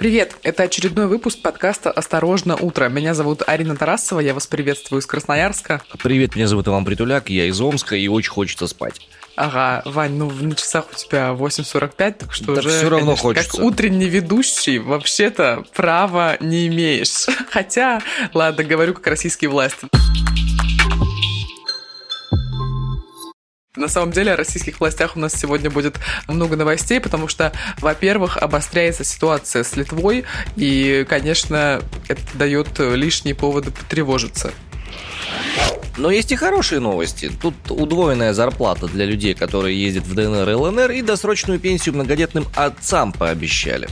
Привет! Это очередной выпуск подкаста «Осторожно, утро». Меня зовут Арина Тарасова, я вас приветствую из Красноярска. Привет, меня зовут Иван Притуляк, я из Омска и очень хочется спать. Ага, Вань, ну на часах у тебя 8.45, так что да уже, все равно конечно, хочется. как утренний ведущий, вообще-то права не имеешь. Хотя, ладно, говорю как российские власти. На самом деле о российских властях у нас сегодня будет много новостей, потому что, во-первых, обостряется ситуация с Литвой, и, конечно, это дает лишние поводы потревожиться. Но есть и хорошие новости. Тут удвоенная зарплата для людей, которые ездят в ДНР и ЛНР, и досрочную пенсию многодетным отцам пообещали.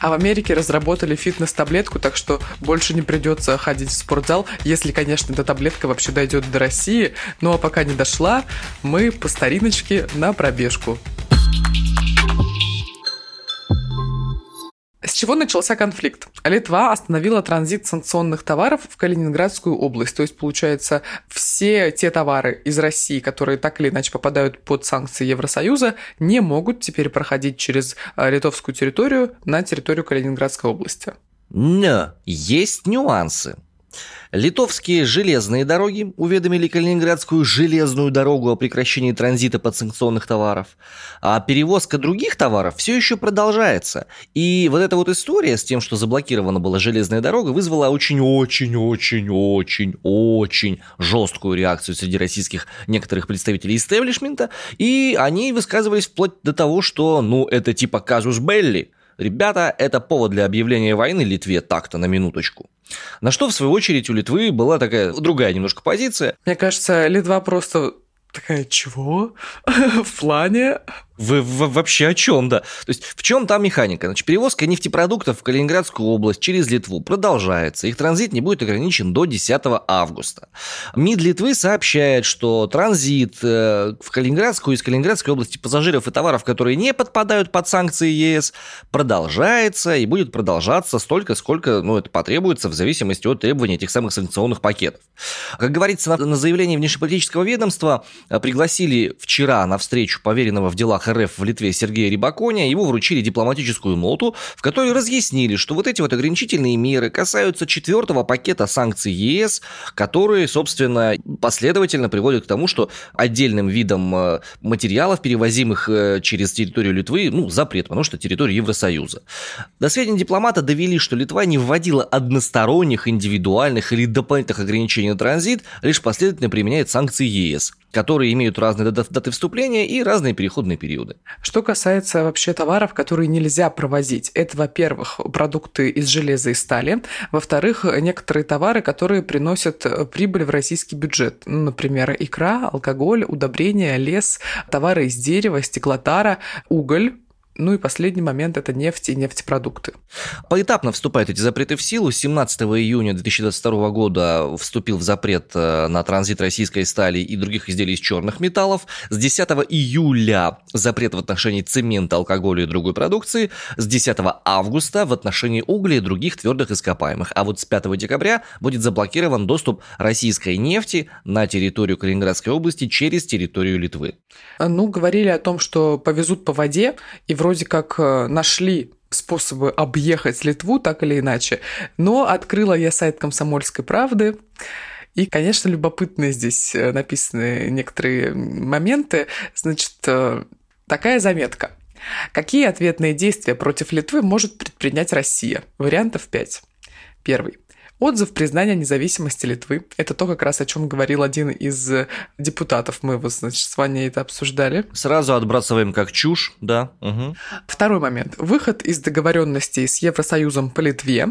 А в Америке разработали фитнес-таблетку, так что больше не придется ходить в спортзал, если, конечно, эта таблетка вообще дойдет до России. Ну а пока не дошла, мы по стариночке на пробежку. С чего начался конфликт? Литва остановила транзит санкционных товаров в Калининградскую область. То есть, получается, все те товары из России, которые так или иначе попадают под санкции Евросоюза, не могут теперь проходить через э, литовскую территорию на территорию Калининградской области. Но есть нюансы. Литовские железные дороги уведомили Калининградскую железную дорогу о прекращении транзита подсанкционных товаров, а перевозка других товаров все еще продолжается. И вот эта вот история с тем, что заблокирована была железная дорога, вызвала очень-очень-очень-очень-очень жесткую реакцию среди российских некоторых представителей истеблишмента, и они высказывались вплоть до того, что, ну, это типа казус Белли, Ребята, это повод для объявления войны Литве так-то на минуточку. На что, в свою очередь, у Литвы была такая другая немножко позиция. Мне кажется, Литва просто такая, чего? в плане? Вы, вы вообще о чем, да? То есть в чем там механика? Значит, перевозка нефтепродуктов в Калининградскую область через Литву продолжается. Их транзит не будет ограничен до 10 августа. МИД Литвы сообщает, что транзит э, в Калининградскую из Калининградской области пассажиров и товаров, которые не подпадают под санкции ЕС, продолжается и будет продолжаться столько, сколько ну, это потребуется в зависимости от требований этих самых санкционных пакетов. Как говорится на, на заявлении внешнеполитического ведомства, э, пригласили вчера на встречу поверенного в делах РФ в Литве Сергея Рибаконя, ему вручили дипломатическую ноту, в которой разъяснили, что вот эти вот ограничительные меры касаются четвертого пакета санкций ЕС, которые, собственно, последовательно приводят к тому, что отдельным видом э, материалов, перевозимых э, через территорию Литвы, ну, запрет, потому что территория Евросоюза. До сведения дипломата довели, что Литва не вводила односторонних, индивидуальных или дополнительных ограничений на транзит, лишь последовательно применяет санкции ЕС которые имеют разные даты вступления и разные переходные периоды. Что касается вообще товаров, которые нельзя провозить, это, во-первых, продукты из железа и стали, во-вторых, некоторые товары, которые приносят прибыль в российский бюджет, ну, например, икра, алкоголь, удобрения, лес, товары из дерева, стеклотара, уголь, ну и последний момент – это нефть и нефтепродукты. Поэтапно вступают эти запреты в силу. 17 июня 2022 года вступил в запрет э, на транзит российской стали и других изделий из черных металлов. С 10 июля запрет в отношении цемента, алкоголя и другой продукции. С 10 августа в отношении угля и других твердых ископаемых. А вот с 5 декабря будет заблокирован доступ российской нефти на территорию Калининградской области через территорию Литвы. Ну, говорили о том, что повезут по воде, и вроде вроде как э, нашли способы объехать Литву так или иначе. Но открыла я сайт «Комсомольской правды», и, конечно, любопытные здесь э, написаны некоторые моменты. Значит, э, такая заметка. Какие ответные действия против Литвы может предпринять Россия? Вариантов 5. Первый. Отзыв признания независимости Литвы. Это то, как раз о чем говорил один из депутатов. Мы его, значит, с Ваней это обсуждали. Сразу отбрасываем как чушь, да. Угу. Второй момент. Выход из договоренностей с Евросоюзом по Литве.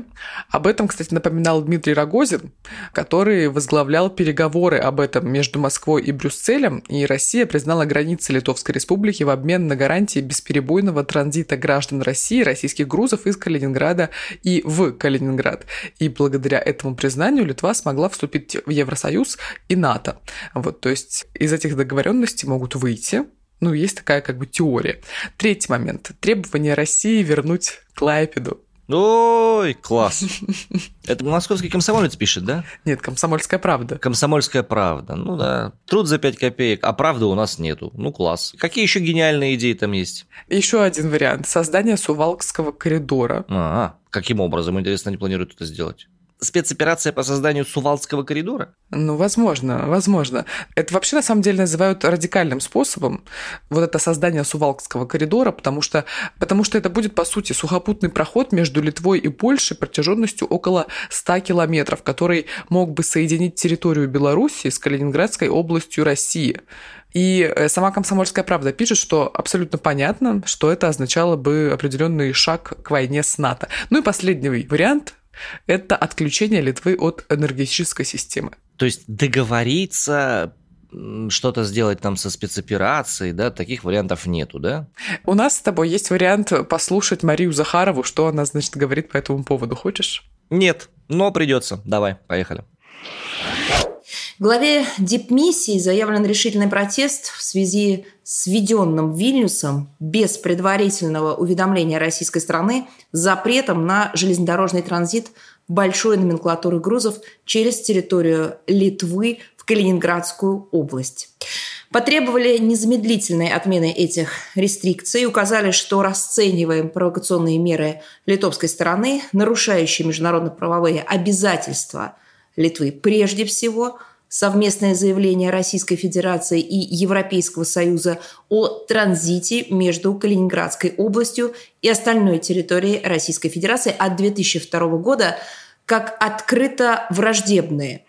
Об этом, кстати, напоминал Дмитрий Рогозин, который возглавлял переговоры об этом между Москвой и Брюсселем, и Россия признала границы Литовской Республики в обмен на гарантии бесперебойного транзита граждан России, российских грузов из Калининграда и в Калининград. И благодаря благодаря этому признанию Литва смогла вступить в Евросоюз и НАТО. Вот, то есть из этих договоренностей могут выйти ну, есть такая как бы теория. Третий момент. Требование России вернуть Клайпеду Ой, класс. Это московский комсомолец пишет, да? Нет, комсомольская правда. Комсомольская правда. Ну да. Труд за 5 копеек, а правды у нас нету. Ну класс. Какие еще гениальные идеи там есть? Еще один вариант. Создание Сувалкского коридора. А, каким образом, интересно, они планируют это сделать? Спецоперация по созданию Сувалского коридора? Ну, возможно, возможно. Это вообще на самом деле называют радикальным способом, вот это создание Сувалкского коридора, потому что, потому что это будет, по сути, сухопутный проход между Литвой и Польшей протяженностью около 100 километров, который мог бы соединить территорию Беларуси с Калининградской областью России. И э, сама «Комсомольская правда» пишет, что абсолютно понятно, что это означало бы определенный шаг к войне с НАТО. Ну и последний вариант это отключение Литвы от энергетической системы. То есть договориться что-то сделать там со спецоперацией, да, таких вариантов нету, да? У нас с тобой есть вариант послушать Марию Захарову, что она, значит, говорит по этому поводу. Хочешь? Нет, но придется. Давай, поехали. Главе дипмиссии заявлен решительный протест в связи с введенным Вильнюсом без предварительного уведомления российской страны запретом на железнодорожный транзит большой номенклатуры грузов через территорию Литвы в Калининградскую область. Потребовали незамедлительной отмены этих рестрикций и указали, что расцениваем провокационные меры литовской стороны, нарушающие международно-правовые обязательства Литвы прежде всего – совместное заявление Российской Федерации и Европейского Союза о транзите между Калининградской областью и остальной территорией Российской Федерации от 2002 года как открыто враждебные.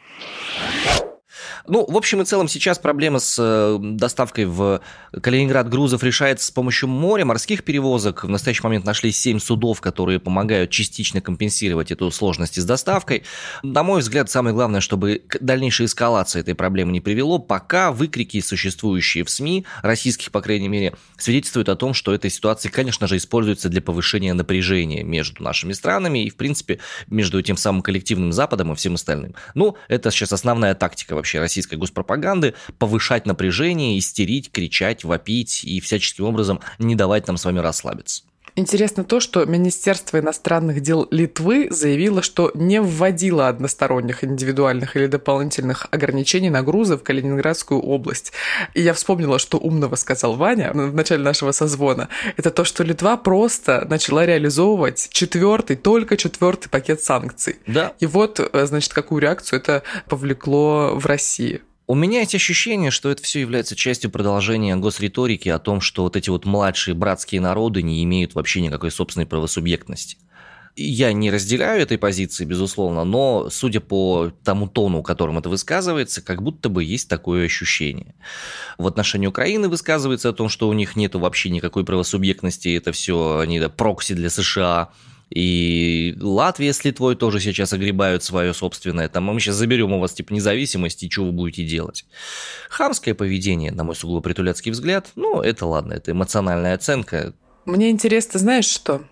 Ну, в общем и целом, сейчас проблема с э, доставкой в Калининград грузов решается с помощью моря, морских перевозок. В настоящий момент нашли 7 судов, которые помогают частично компенсировать эту сложность с доставкой. На мой взгляд, самое главное, чтобы к дальнейшей эскалации этой проблемы не привело, пока выкрики, существующие в СМИ, российских, по крайней мере, свидетельствуют о том, что эта ситуация, конечно же, используется для повышения напряжения между нашими странами и, в принципе, между тем самым коллективным Западом и всем остальным. Ну, это сейчас основная тактика вообще России российской госпропаганды повышать напряжение, истерить, кричать, вопить и всяческим образом не давать нам с вами расслабиться. Интересно то, что Министерство иностранных дел Литвы заявило, что не вводило односторонних индивидуальных или дополнительных ограничений на грузы в Калининградскую область. И я вспомнила, что умного сказал Ваня в начале нашего созвона. Это то, что Литва просто начала реализовывать четвертый, только четвертый пакет санкций. Да. И вот, э, значит, какую реакцию это повлекло в России. У меня есть ощущение, что это все является частью продолжения госриторики о том, что вот эти вот младшие братские народы не имеют вообще никакой собственной правосубъектности. Я не разделяю этой позиции, безусловно, но судя по тому тону, которым это высказывается, как будто бы есть такое ощущение. В отношении Украины высказывается о том, что у них нет вообще никакой правосубъектности, это все они прокси для США. И Латвия с Литвой тоже сейчас огребают свое собственное. Там мы сейчас заберем у вас типа независимость, и что вы будете делать. Хамское поведение, на мой сугубо притуляцкий взгляд, ну, это ладно, это эмоциональная оценка. Мне интересно, знаешь что?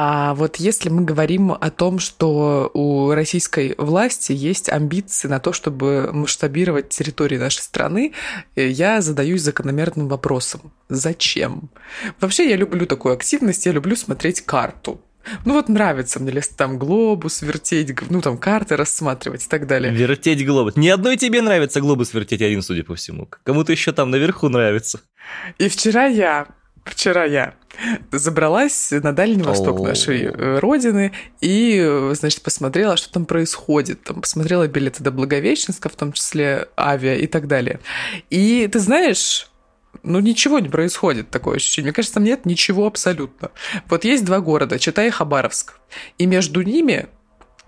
А вот если мы говорим о том, что у российской власти есть амбиции на то, чтобы масштабировать территории нашей страны, я задаюсь закономерным вопросом. Зачем? Вообще я люблю такую активность, я люблю смотреть карту. Ну вот нравится мне лес там глобус вертеть, ну там карты рассматривать и так далее. Вертеть глобус. Ни одной тебе нравится глобус вертеть один, судя по всему. Кому-то еще там наверху нравится. И вчера я, вчера я забралась на Дальний Восток нашей э, родины и, значит, посмотрела, что там происходит. Там посмотрела билеты до Благовещенска, в том числе авиа и так далее. И ты знаешь, ну, ничего не происходит, такое ощущение. Мне кажется, там нет ничего абсолютно. Вот есть два города, Читай и Хабаровск. И между ними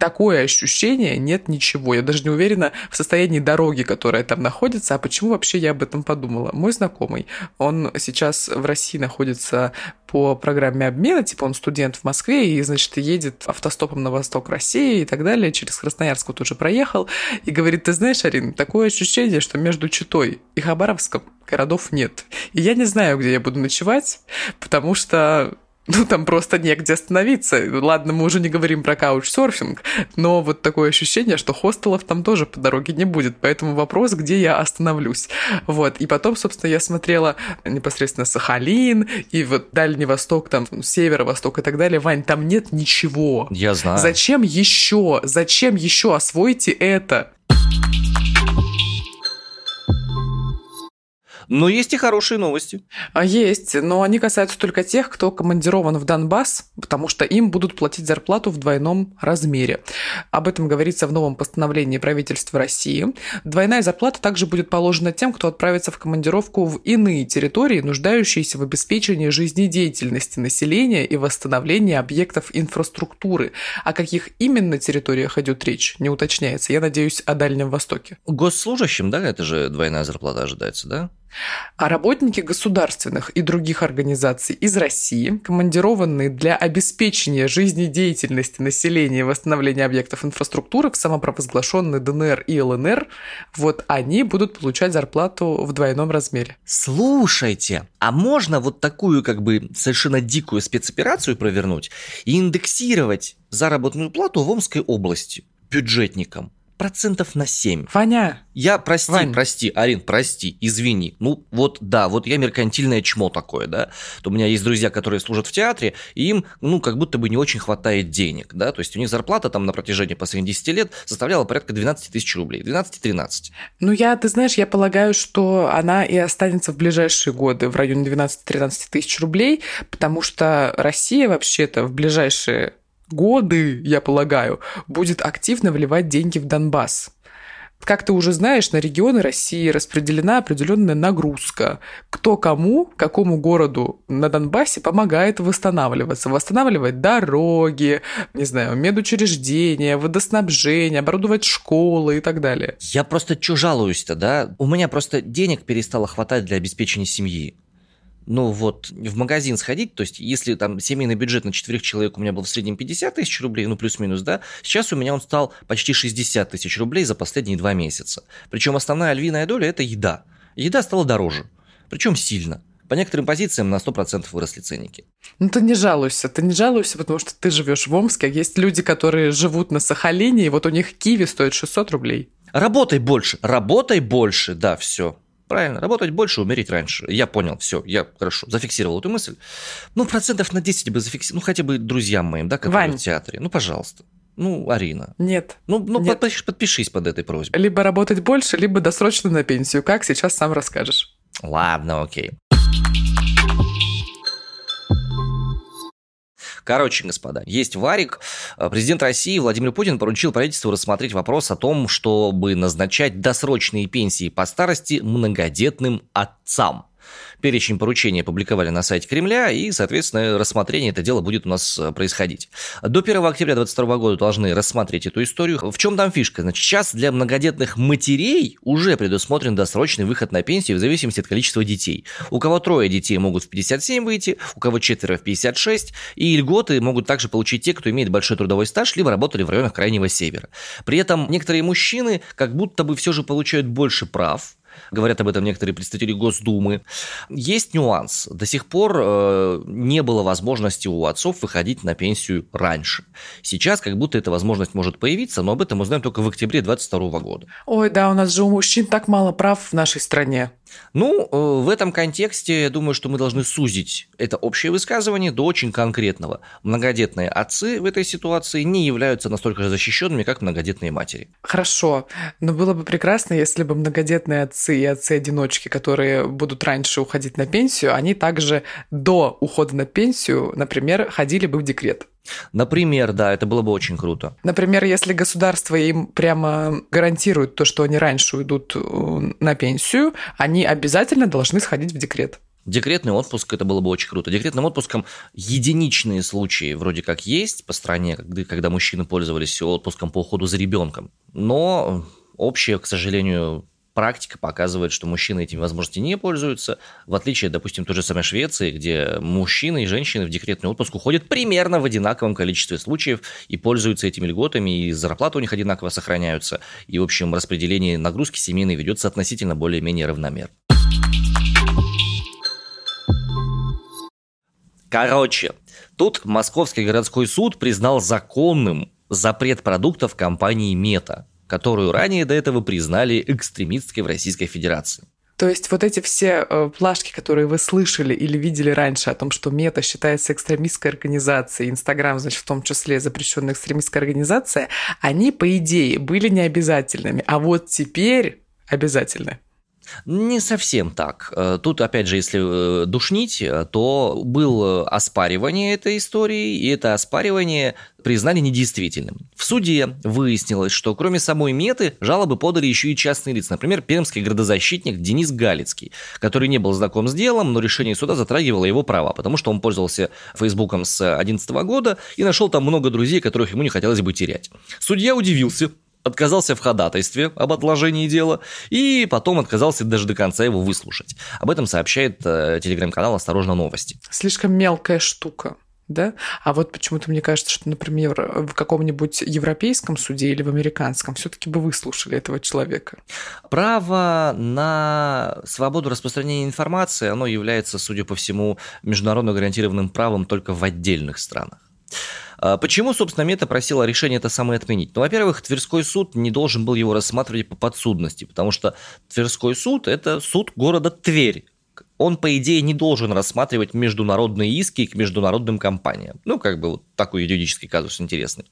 такое ощущение, нет ничего. Я даже не уверена в состоянии дороги, которая там находится. А почему вообще я об этом подумала? Мой знакомый, он сейчас в России находится по программе обмена, типа он студент в Москве и, значит, едет автостопом на восток России и так далее, через Красноярск вот уже проехал, и говорит, ты знаешь, Арин, такое ощущение, что между Читой и Хабаровском городов нет. И я не знаю, где я буду ночевать, потому что ну, там просто негде остановиться. Ладно, мы уже не говорим про каучсерфинг, но вот такое ощущение, что хостелов там тоже по дороге не будет, поэтому вопрос, где я остановлюсь. Вот, и потом, собственно, я смотрела непосредственно Сахалин и вот Дальний Восток, там, Северо-Восток и так далее. Вань, там нет ничего. Я знаю. Зачем еще? Зачем еще? Освойте это. Но есть и хорошие новости. А, есть, но они касаются только тех, кто командирован в Донбасс, потому что им будут платить зарплату в двойном размере. Об этом говорится в новом постановлении правительства России. Двойная зарплата также будет положена тем, кто отправится в командировку в иные территории, нуждающиеся в обеспечении жизнедеятельности населения и восстановлении объектов инфраструктуры. О каких именно территориях идет речь, не уточняется. Я надеюсь, о Дальнем Востоке. Госслужащим, да, это же двойная зарплата ожидается, да? А работники государственных и других организаций из России, командированные для обеспечения жизнедеятельности населения и восстановления объектов инфраструктуры в самопровозглашенные ДНР и ЛНР, вот они будут получать зарплату в двойном размере. Слушайте, а можно вот такую как бы совершенно дикую спецоперацию провернуть и индексировать заработную плату в Омской области бюджетникам? Процентов на 7. Ваня! Я, прости, Вань. прости, Арин, прости, извини. Ну, вот, да, вот я меркантильное чмо такое, да. То у меня есть друзья, которые служат в театре, и им, ну, как будто бы не очень хватает денег, да. То есть у них зарплата там на протяжении последних 10 лет составляла порядка 12 тысяч рублей, 12-13. Ну, я, ты знаешь, я полагаю, что она и останется в ближайшие годы в районе 12-13 тысяч рублей, потому что Россия вообще-то в ближайшие годы, я полагаю, будет активно вливать деньги в Донбасс. Как ты уже знаешь, на регионы России распределена определенная нагрузка. Кто кому, какому городу на Донбассе помогает восстанавливаться. Восстанавливать дороги, не знаю, медучреждения, водоснабжение, оборудовать школы и так далее. Я просто что жалуюсь-то, да? У меня просто денег перестало хватать для обеспечения семьи ну вот, в магазин сходить, то есть если там семейный бюджет на четверых человек у меня был в среднем 50 тысяч рублей, ну плюс-минус, да, сейчас у меня он стал почти 60 тысяч рублей за последние два месяца. Причем основная львиная доля – это еда. Еда стала дороже, причем сильно. По некоторым позициям на 100% выросли ценники. Ну ты не жалуйся, ты не жалуйся, потому что ты живешь в Омске, а есть люди, которые живут на Сахалине, и вот у них киви стоит 600 рублей. Работай больше, работай больше, да, все. Правильно, работать больше, умереть раньше. Я понял, все, я хорошо зафиксировал эту мысль. Ну, процентов на 10 бы зафиксировал, ну, хотя бы друзьям моим, да, которые Вань. в театре. Ну, пожалуйста. Ну, Арина. Нет. Ну, ну нет. Подпишись, подпишись под этой просьбой. Либо работать больше, либо досрочно на пенсию. Как сейчас сам расскажешь. Ладно, окей. Короче, господа, есть варик. Э, президент России Владимир Путин поручил правительству рассмотреть вопрос о том, чтобы назначать досрочные пенсии по старости многодетным отцам. Перечень поручений опубликовали на сайте Кремля, и, соответственно, рассмотрение это дело будет у нас э, происходить. До 1 октября 2022 года должны рассмотреть эту историю. В чем там фишка? Значит, сейчас для многодетных матерей уже предусмотрен досрочный выход на пенсию в зависимости от количества детей. У кого трое детей могут в 57 выйти, у кого четверо в 56, и льготы могут также получить те, кто имеет большой трудовой стаж, либо работали в районах Крайнего Севера. При этом некоторые мужчины как будто бы все же получают больше прав, Говорят об этом некоторые представители Госдумы. Есть нюанс. До сих пор э, не было возможности у отцов выходить на пенсию раньше. Сейчас как будто эта возможность может появиться, но об этом узнаем только в октябре 2022 года. Ой, да, у нас же у мужчин так мало прав в нашей стране. Ну, э, в этом контексте я думаю, что мы должны сузить это общее высказывание до очень конкретного. Многодетные отцы в этой ситуации не являются настолько же защищенными, как многодетные матери. Хорошо, но было бы прекрасно, если бы многодетные отцы и отцы-одиночки, которые будут раньше уходить на пенсию, они также до ухода на пенсию, например, ходили бы в декрет. Например, да, это было бы очень круто. Например, если государство им прямо гарантирует то, что они раньше уйдут э, на пенсию, они обязательно должны сходить в декрет. Декретный отпуск это было бы очень круто. Декретным отпуском единичные случаи вроде как есть по стране, когда, когда мужчины пользовались отпуском по уходу за ребенком. Но общее, к сожалению, практика показывает, что мужчины этими возможностями не пользуются, в отличие, допустим, той же самой Швеции, где мужчины и женщины в декретный отпуск уходят примерно в одинаковом количестве случаев и пользуются этими льготами, и зарплаты у них одинаково сохраняются, и, в общем, распределение нагрузки семейной ведется относительно более-менее равномерно. Короче, тут Московский городской суд признал законным запрет продуктов компании Мета, которую ранее до этого признали экстремистской в Российской Федерации. То есть вот эти все э, плашки, которые вы слышали или видели раньше о том, что Мета считается экстремистской организацией, Инстаграм, значит, в том числе запрещенная экстремистская организация, они, по идее, были необязательными, а вот теперь обязательны. Не совсем так. Э, тут, опять же, если э, душнить, э, то было оспаривание этой истории, и это оспаривание признали недействительным. В суде выяснилось, что кроме самой меты жалобы подали еще и частные лица. Например, пермский градозащитник Денис Галицкий, который не был знаком с делом, но решение суда затрагивало его права, потому что он пользовался Фейсбуком с 2011 года и нашел там много друзей, которых ему не хотелось бы терять. Судья удивился, отказался в ходатайстве об отложении дела и потом отказался даже до конца его выслушать. Об этом сообщает э, телеграм-канал «Осторожно, новости». Слишком мелкая штука. Да? А вот почему-то мне кажется, что, например, в каком-нибудь европейском суде или в американском все-таки бы выслушали этого человека. Право на свободу распространения информации, оно является, судя по всему, международно гарантированным правом только в отдельных странах. А почему, собственно, Мета просила решение это самое отменить? Ну, во-первых, Тверской суд не должен был его рассматривать по подсудности, потому что Тверской суд – это суд города Тверь. Он, по идее, не должен рассматривать международные иски к международным компаниям. Ну, как бы вот такой юридический казус интересный.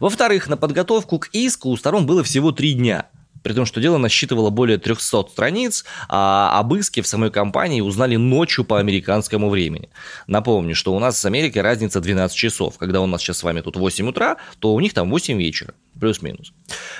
Во-вторых, на подготовку к иску у сторон было всего три дня – при том, что дело насчитывало более 300 страниц, а об в самой компании узнали ночью по американскому времени. Напомню, что у нас с Америкой разница 12 часов. Когда у нас сейчас с вами тут 8 утра, то у них там 8 вечера плюс-минус.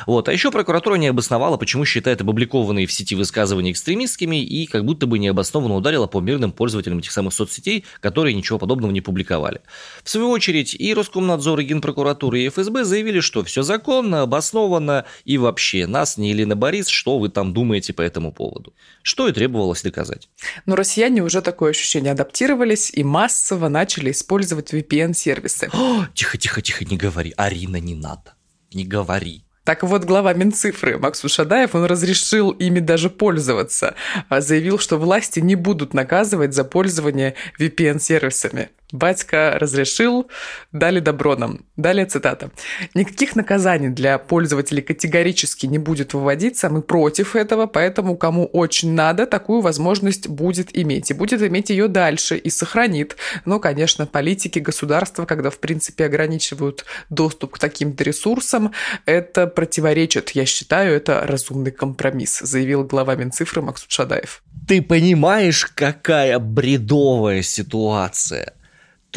Вот. А еще прокуратура не обосновала, почему считает опубликованные в сети высказывания экстремистскими и как будто бы необоснованно ударила по мирным пользователям этих самых соцсетей, которые ничего подобного не публиковали. В свою очередь и Роскомнадзор, и Генпрокуратура, и ФСБ заявили, что все законно, обоснованно и вообще нас не Елена Борис, что вы там думаете по этому поводу. Что и требовалось доказать. Но россияне уже такое ощущение адаптировались и массово начали использовать VPN-сервисы. Тихо-тихо-тихо, не говори. Арина, не надо не говори. Так вот, глава Минцифры Максу Шадаев, он разрешил ими даже пользоваться. А заявил, что власти не будут наказывать за пользование VPN-сервисами. Батька разрешил, дали добро нам. Далее цитата. «Никаких наказаний для пользователей категорически не будет выводиться, мы против этого, поэтому кому очень надо, такую возможность будет иметь. И будет иметь ее дальше и сохранит. Но, конечно, политики государства, когда, в принципе, ограничивают доступ к таким-то ресурсам, это противоречит, я считаю, это разумный компромисс», заявил глава Минцифры Максут Шадаев. Ты понимаешь, какая бредовая ситуация?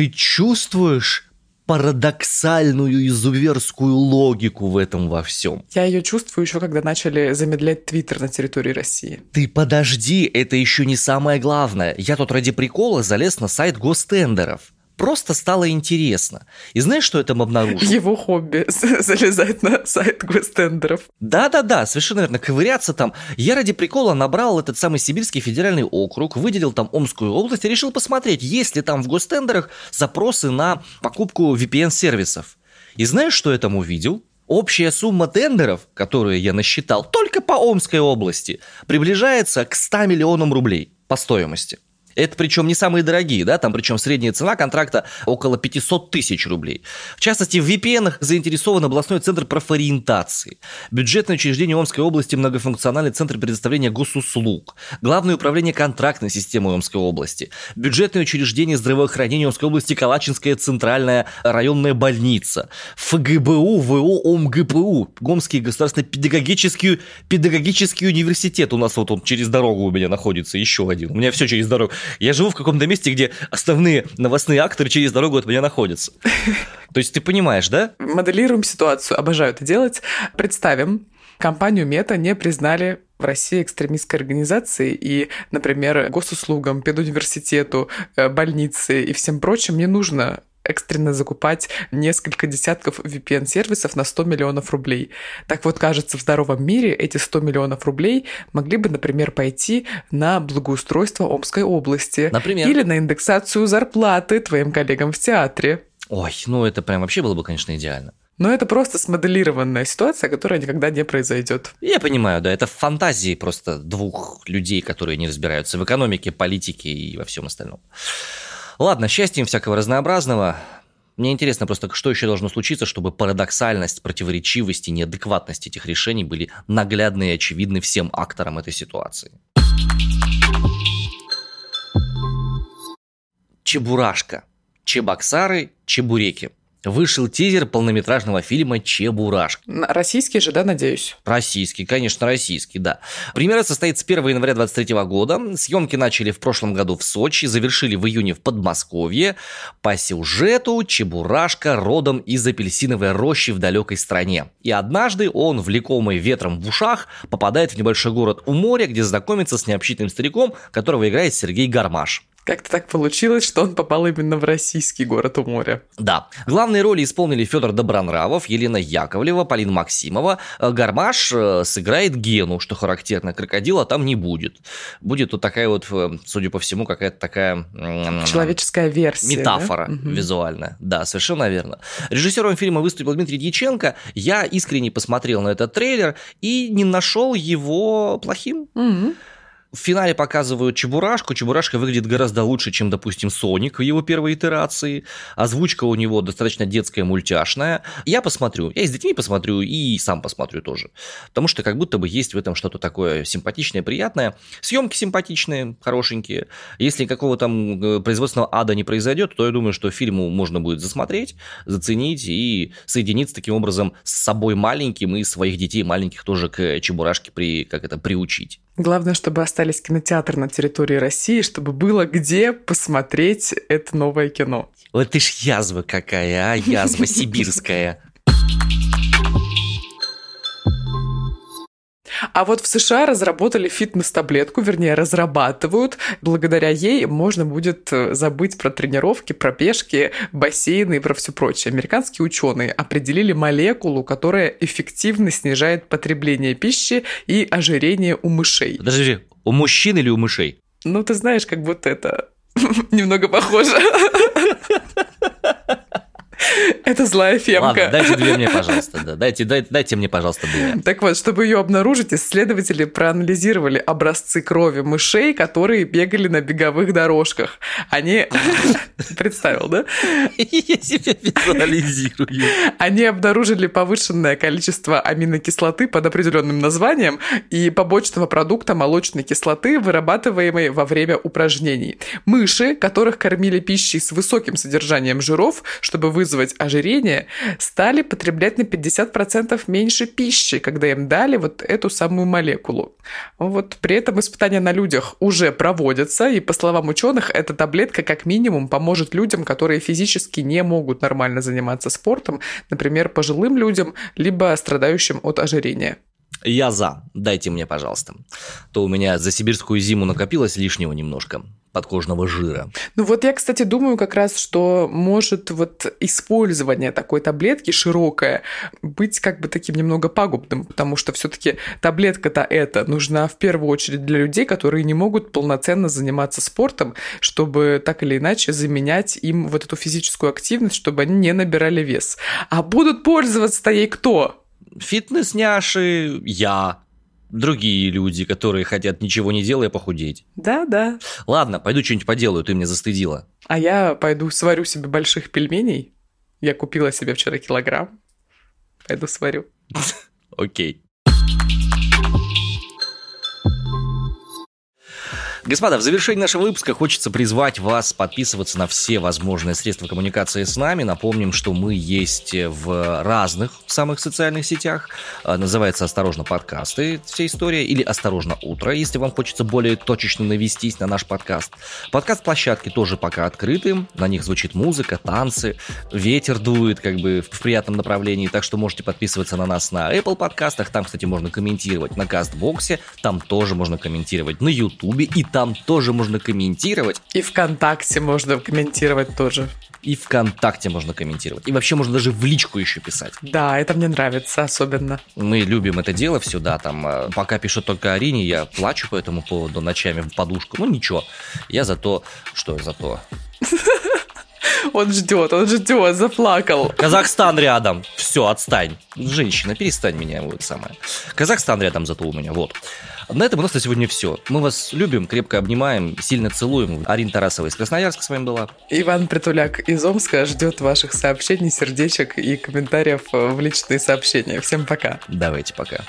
Ты чувствуешь парадоксальную изуверскую логику в этом во всем. Я ее чувствую еще, когда начали замедлять Твиттер на территории России. Ты подожди, это еще не самое главное. Я тут ради прикола залез на сайт гостендеров просто стало интересно. И знаешь, что я там обнаружил? Его хобби – залезать на сайт гостендеров. Да-да-да, совершенно верно, ковыряться там. Я ради прикола набрал этот самый Сибирский федеральный округ, выделил там Омскую область и решил посмотреть, есть ли там в гостендерах запросы на покупку VPN-сервисов. И знаешь, что я там увидел? Общая сумма тендеров, которые я насчитал только по Омской области, приближается к 100 миллионам рублей по стоимости. Это причем не самые дорогие, да, там причем средняя цена контракта около 500 тысяч рублей. В частности, в VPN заинтересован областной центр профориентации, бюджетное учреждение Омской области, многофункциональный центр предоставления госуслуг, главное управление контрактной системой Омской области, бюджетное учреждение здравоохранения Омской области, Калачинская центральная районная больница, ФГБУ, ВО, ОМГПУ, Гомский государственный педагогический, педагогический университет. У нас вот он через дорогу у меня находится, еще один. У меня все через дорогу. Я живу в каком-то месте, где основные новостные акторы через дорогу от меня находятся. То есть ты понимаешь, да? Моделируем ситуацию, обожаю это делать. Представим, компанию Мета не признали в России экстремистской организацией, и, например, госуслугам, педуниверситету, э, больнице и всем прочим не нужно экстренно закупать несколько десятков VPN-сервисов на 100 миллионов рублей. Так вот, кажется, в здоровом мире эти 100 миллионов рублей могли бы, например, пойти на благоустройство Омской области. Например? Или на индексацию зарплаты твоим коллегам в театре. Ой, ну это прям вообще было бы, конечно, идеально. Но это просто смоделированная ситуация, которая никогда не произойдет. Я понимаю, да, это фантазии просто двух людей, которые не разбираются в экономике, политике и во всем остальном. Ладно, счастьем всякого разнообразного. Мне интересно просто, что еще должно случиться, чтобы парадоксальность, противоречивость и неадекватность этих решений были наглядны и очевидны всем акторам этой ситуации. Чебурашка. Чебоксары, чебуреки. Вышел тизер полнометражного фильма «Чебурашка». Российский же, да, надеюсь? Российский, конечно, российский, да. Премьера состоится 1 января 2023 года. Съемки начали в прошлом году в Сочи, завершили в июне в Подмосковье. По сюжету Чебурашка родом из апельсиновой рощи в далекой стране. И однажды он, влекомый ветром в ушах, попадает в небольшой город у моря, где знакомится с необщительным стариком, которого играет Сергей Гармаш. Как-то так получилось, что он попал именно в российский город у моря. Да. Главные роли исполнили Федор Добронравов, Елена Яковлева, Полина Максимова. Э, Гармаш э, сыграет Гену, что характерно. Крокодила там не будет. Будет вот такая вот, э, судя по всему, какая-то такая... Человеческая версия. Метафора да? визуальная. Да, совершенно верно. Режиссером фильма выступил Дмитрий Дьяченко. Я искренне посмотрел на этот трейлер и не нашел его плохим. Угу. В финале показывают Чебурашку. Чебурашка выглядит гораздо лучше, чем, допустим, Соник в его первой итерации. Озвучка у него достаточно детская, мультяшная. Я посмотрю. Я и с детьми посмотрю, и сам посмотрю тоже. Потому что как будто бы есть в этом что-то такое симпатичное, приятное. Съемки симпатичные, хорошенькие. Если какого там э, производственного ада не произойдет, то я думаю, что фильму можно будет засмотреть, заценить и соединиться таким образом с собой маленьким и своих детей маленьких тоже к Чебурашке при, как это, приучить. Главное, чтобы остались кинотеатры на территории России, чтобы было где посмотреть это новое кино. Вот ты ж язва какая, а? Язва сибирская. А вот в США разработали фитнес-таблетку, вернее, разрабатывают. Благодаря ей можно будет э, забыть про тренировки, про пешки, бассейны и про все прочее. Американские ученые определили молекулу, которая эффективно снижает потребление пищи и ожирение у мышей. Подожди, у мужчин или у мышей? Ну, ты знаешь, как будто это немного похоже. Это злая фемка. Ладно, дайте две мне, пожалуйста. Да. Дайте, дайте, дайте мне, пожалуйста, две. Так вот, чтобы ее обнаружить, исследователи проанализировали образцы крови мышей, которые бегали на беговых дорожках. Они... Представил, да? Я себя визуализирую. Они обнаружили повышенное количество аминокислоты под определенным названием и побочного продукта молочной кислоты, вырабатываемой во время упражнений. Мыши, которых кормили пищей с высоким содержанием жиров, чтобы вызвать вызвать ожирение, стали потреблять на 50% меньше пищи, когда им дали вот эту самую молекулу. Вот при этом испытания на людях уже проводятся, и по словам ученых, эта таблетка как минимум поможет людям, которые физически не могут нормально заниматься спортом, например, пожилым людям, либо страдающим от ожирения. Я за. Дайте мне, пожалуйста. То у меня за сибирскую зиму накопилось лишнего немножко подкожного жира. Ну вот я, кстати, думаю как раз, что может вот использование такой таблетки широкое быть как бы таким немного пагубным, потому что все-таки таблетка-то эта нужна в первую очередь для людей, которые не могут полноценно заниматься спортом, чтобы так или иначе заменять им вот эту физическую активность, чтобы они не набирали вес. А будут пользоваться-то ей кто? Фитнес-няши, я, другие люди, которые хотят ничего не делая похудеть. Да, да. Ладно, пойду что-нибудь поделаю, ты меня застыдила. А я пойду сварю себе больших пельменей. Я купила себе вчера килограмм. Пойду сварю. Окей. Господа, в завершении нашего выпуска хочется призвать вас подписываться на все возможные средства коммуникации с нами. Напомним, что мы есть в разных самых социальных сетях. А, называется «Осторожно, подкасты» вся история, или «Осторожно, утро», если вам хочется более точечно навестись на наш подкаст. Подкаст-площадки тоже пока открыты, на них звучит музыка, танцы, ветер дует как бы в приятном направлении, так что можете подписываться на нас на Apple подкастах, там, кстати, можно комментировать, на Кастбоксе, там тоже можно комментировать, на Ютубе и там тоже можно комментировать. И ВКонтакте можно комментировать тоже. И ВКонтакте можно комментировать. И вообще можно даже в личку еще писать. Да, это мне нравится особенно. Мы любим это дело все, да, там, э, пока пишут только Арине, я плачу по этому поводу ночами в подушку. Ну, ничего, я за то, что за то. Он ждет, он ждет, заплакал. Казахстан рядом. Все, отстань. Женщина, перестань меня. Вот самое. Казахстан рядом зато у меня. Вот. На этом у нас на сегодня все. Мы вас любим, крепко обнимаем, сильно целуем. Арина Тарасова из Красноярска с вами была. Иван Притуляк из Омска ждет ваших сообщений, сердечек и комментариев в личные сообщения. Всем пока. Давайте пока.